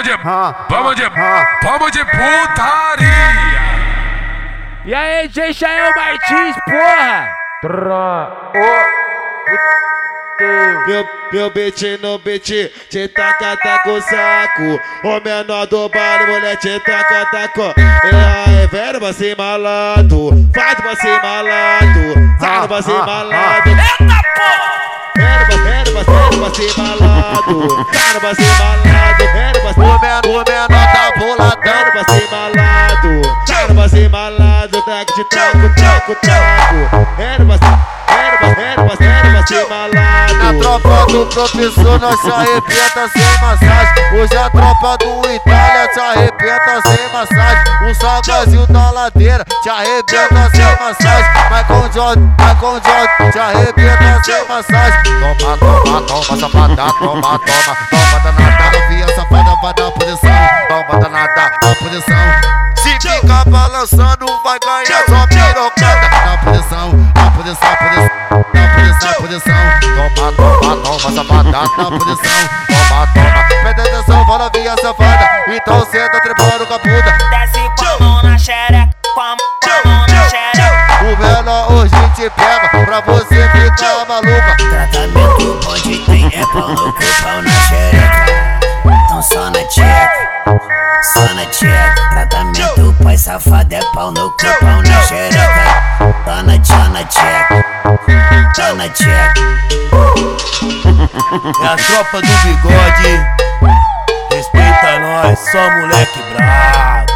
vamos de, vamos de, vamos de putaria. E aí, Jael Martins, porra! Tra, Meu, meu beat no beat, te taca, taca o saco. O menor do baile, mulher, te taca, taca. E aí, velho, ser malado. Vai pra ser malado. Sai ser malado. Eita porra! Velho, velho, velho, ser malado. Pra ser malado. Malado. Taco de ser Velho, pra velho, pra velho, pra ser malado. Na tropa do professor nós se arrebenta sem massagem. Hoje a tropa do Itália te arrebenta sem massagem. Um salgazinho da ladeira te arrebenta sem massagem. Michael Jordan, Michael Jordan te arrebenta sem massagem. Toma, toma, toma, safada, toma, toma. Toma danada, novinha safada, vai dar posição. Toma danada, na posição balançando, vai ganhar só pirocada Na posição, na posição, posição Na posição, posição. Toma, toma, toma, safada. Na posição, toma, toma. Presta atenção, fala via safada. Então senta, trepando com a puta Desce com a mão na xereca Com a mão na xereca. O menor hoje te pega Pra você ficar maluca. Tratamento onde tem é pau no pau na xereca. Então só na tcheca Só na tcheca Safado é pau no cu, pau na xereca. Tá na tcha na tcheca. Tá na tcheca. É a tropa do bigode. Respeita nós, só moleque brabo.